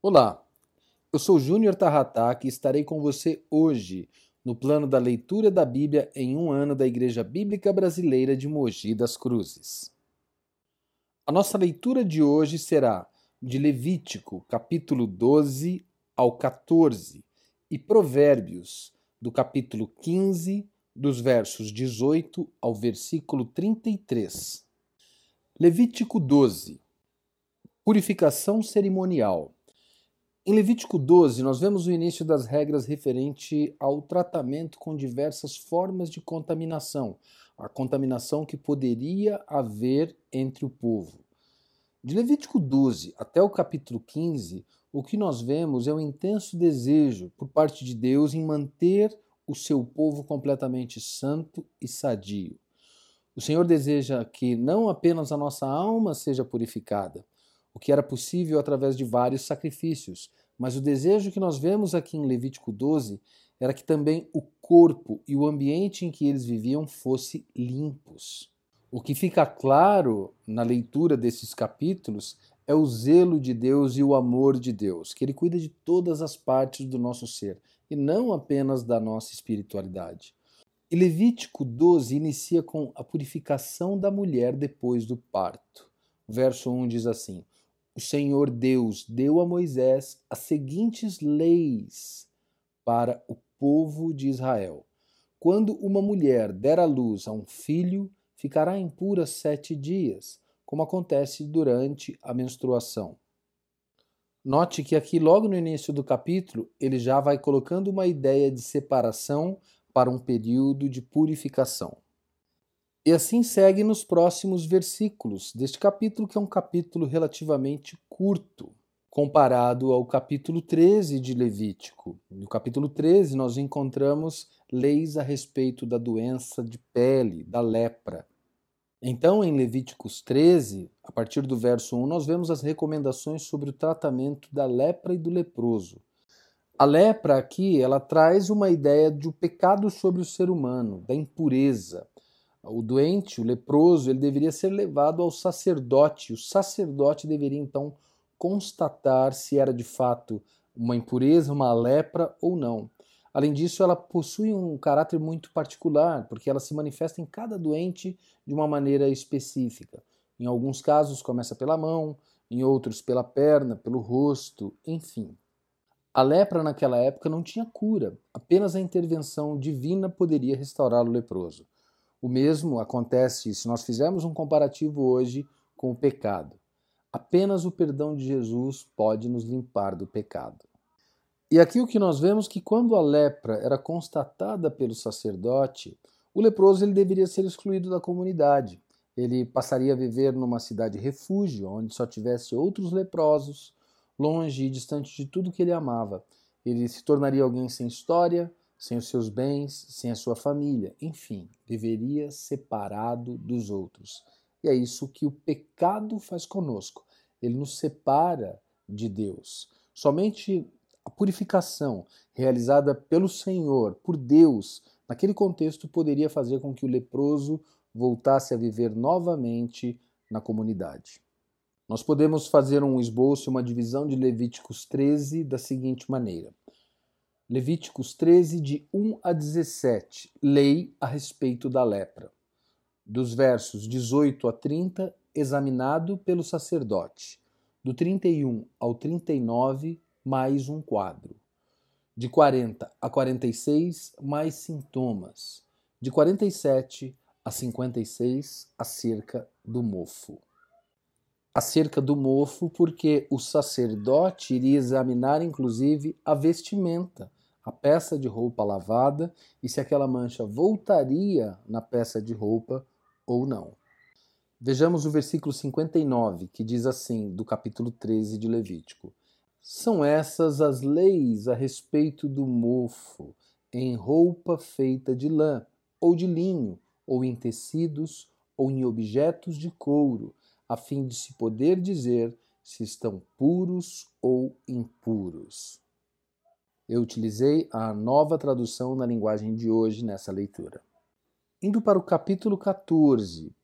Olá, eu sou Júnior Tarrataque e estarei com você hoje no plano da leitura da Bíblia em um ano da Igreja Bíblica Brasileira de Mogi das Cruzes. A nossa leitura de hoje será de Levítico, capítulo 12 ao 14, e Provérbios, do capítulo 15, dos versos 18 ao versículo 33. Levítico 12 Purificação cerimonial. Em Levítico 12, nós vemos o início das regras referente ao tratamento com diversas formas de contaminação, a contaminação que poderia haver entre o povo. De Levítico 12 até o capítulo 15, o que nós vemos é um intenso desejo por parte de Deus em manter o seu povo completamente santo e sadio. O Senhor deseja que não apenas a nossa alma seja purificada, o que era possível através de vários sacrifícios, mas o desejo que nós vemos aqui em Levítico 12 era que também o corpo e o ambiente em que eles viviam fossem limpos. O que fica claro na leitura desses capítulos é o zelo de Deus e o amor de Deus, que Ele cuida de todas as partes do nosso ser e não apenas da nossa espiritualidade. E Levítico 12 inicia com a purificação da mulher depois do parto. O verso 1 diz assim: o Senhor Deus deu a Moisés as seguintes leis para o povo de Israel. Quando uma mulher der à luz a um filho, ficará impura sete dias, como acontece durante a menstruação. Note que aqui, logo no início do capítulo, ele já vai colocando uma ideia de separação para um período de purificação. E assim segue nos próximos versículos deste capítulo, que é um capítulo relativamente curto, comparado ao capítulo 13 de Levítico. No capítulo 13, nós encontramos leis a respeito da doença de pele, da lepra. Então, em Levíticos 13, a partir do verso 1, nós vemos as recomendações sobre o tratamento da lepra e do leproso. A lepra aqui, ela traz uma ideia de um pecado sobre o ser humano, da impureza, o doente, o leproso, ele deveria ser levado ao sacerdote. O sacerdote deveria então constatar se era de fato uma impureza, uma lepra ou não. Além disso, ela possui um caráter muito particular, porque ela se manifesta em cada doente de uma maneira específica. Em alguns casos, começa pela mão, em outros, pela perna, pelo rosto, enfim. A lepra naquela época não tinha cura, apenas a intervenção divina poderia restaurar o leproso. O mesmo acontece se nós fizermos um comparativo hoje com o pecado. Apenas o perdão de Jesus pode nos limpar do pecado. E aqui o que nós vemos é que quando a lepra era constatada pelo sacerdote, o leproso ele deveria ser excluído da comunidade. Ele passaria a viver numa cidade refúgio, onde só tivesse outros leprosos, longe e distante de tudo que ele amava. Ele se tornaria alguém sem história, sem os seus bens, sem a sua família, enfim, viveria separado dos outros. E é isso que o pecado faz conosco. Ele nos separa de Deus. Somente a purificação realizada pelo Senhor, por Deus, naquele contexto, poderia fazer com que o leproso voltasse a viver novamente na comunidade. Nós podemos fazer um esboço, uma divisão de Levíticos 13 da seguinte maneira: Levíticos 13, de 1 a 17, lei a respeito da lepra. Dos versos 18 a 30, examinado pelo sacerdote. Do 31 ao 39, mais um quadro. De 40 a 46, mais sintomas. De 47 a 56, acerca do mofo. Acerca do mofo, porque o sacerdote iria examinar inclusive a vestimenta a peça de roupa lavada e se aquela mancha voltaria na peça de roupa ou não. Vejamos o versículo 59, que diz assim, do capítulo 13 de Levítico: São essas as leis a respeito do mofo em roupa feita de lã, ou de linho, ou em tecidos, ou em objetos de couro, a fim de se poder dizer se estão puros ou impuros. Eu utilizei a nova tradução na linguagem de hoje nessa leitura. Indo para o capítulo 14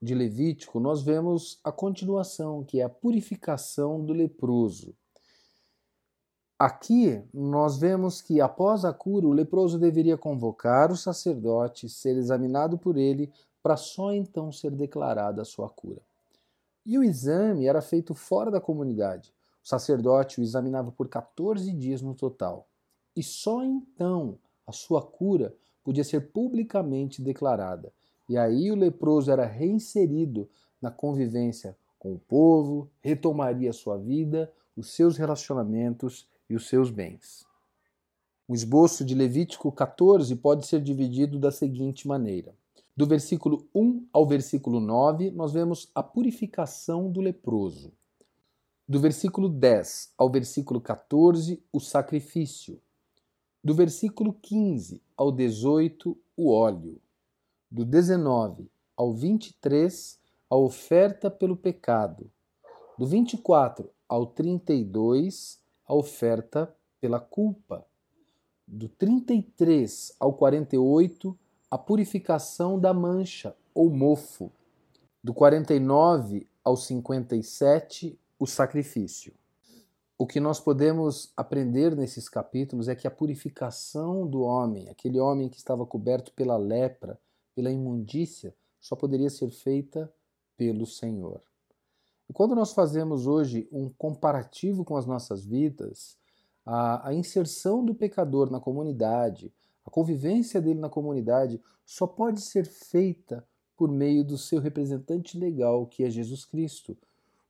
de Levítico, nós vemos a continuação, que é a purificação do leproso. Aqui nós vemos que após a cura, o leproso deveria convocar o sacerdote, ser examinado por ele, para só então ser declarada a sua cura. E o exame era feito fora da comunidade. O sacerdote o examinava por 14 dias no total. E só então a sua cura podia ser publicamente declarada. E aí o leproso era reinserido na convivência com o povo, retomaria sua vida, os seus relacionamentos e os seus bens. O esboço de Levítico 14 pode ser dividido da seguinte maneira: do versículo 1 ao versículo 9, nós vemos a purificação do leproso. Do versículo 10 ao versículo 14, o sacrifício. Do versículo 15 ao 18, o óleo. Do 19 ao 23, a oferta pelo pecado. Do 24 ao 32, a oferta pela culpa. Do 33 ao 48, a purificação da mancha ou mofo. Do 49 ao 57, o sacrifício. O que nós podemos aprender nesses capítulos é que a purificação do homem, aquele homem que estava coberto pela lepra, pela imundícia, só poderia ser feita pelo Senhor. E quando nós fazemos hoje um comparativo com as nossas vidas, a, a inserção do pecador na comunidade, a convivência dele na comunidade, só pode ser feita por meio do seu representante legal, que é Jesus Cristo.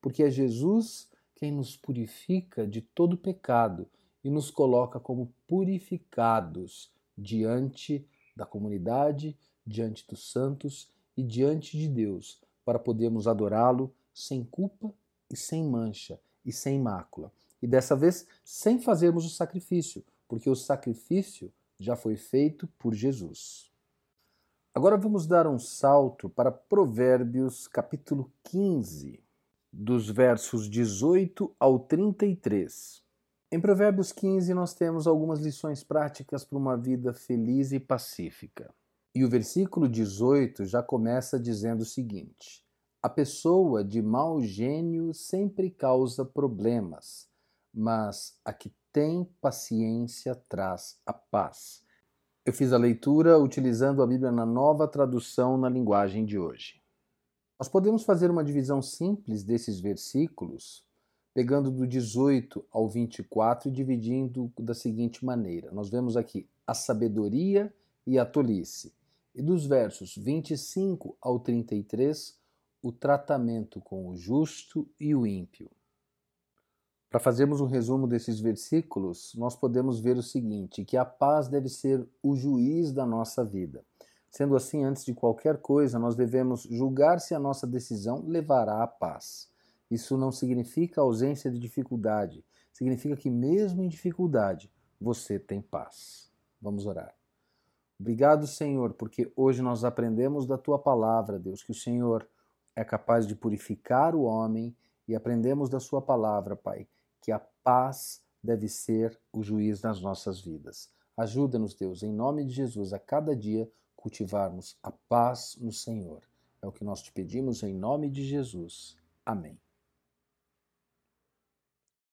Porque é Jesus quem nos purifica de todo pecado e nos coloca como purificados diante da comunidade, diante dos santos e diante de Deus, para podermos adorá-lo sem culpa e sem mancha e sem mácula. E dessa vez sem fazermos o sacrifício, porque o sacrifício já foi feito por Jesus. Agora vamos dar um salto para Provérbios capítulo 15, dos versos 18 ao 33. Em Provérbios 15 nós temos algumas lições práticas para uma vida feliz e pacífica. E o versículo 18 já começa dizendo o seguinte: a pessoa de mau gênio sempre causa problemas, mas a que tem paciência traz a paz. Eu fiz a leitura utilizando a Bíblia na nova tradução na linguagem de hoje. Nós podemos fazer uma divisão simples desses versículos, pegando do 18 ao 24 e dividindo da seguinte maneira: nós vemos aqui a sabedoria e a tolice. E dos versos 25 ao 33, o tratamento com o justo e o ímpio. Para fazermos um resumo desses versículos, nós podemos ver o seguinte: que a paz deve ser o juiz da nossa vida. Sendo assim, antes de qualquer coisa, nós devemos julgar se a nossa decisão levará à paz. Isso não significa ausência de dificuldade, significa que, mesmo em dificuldade, você tem paz. Vamos orar. Obrigado, Senhor, porque hoje nós aprendemos da tua palavra, Deus, que o Senhor é capaz de purificar o homem e aprendemos da Sua palavra, Pai, que a paz deve ser o juiz nas nossas vidas. Ajuda-nos, Deus, em nome de Jesus, a cada dia cultivarmos a paz no Senhor. É o que nós te pedimos em nome de Jesus. Amém.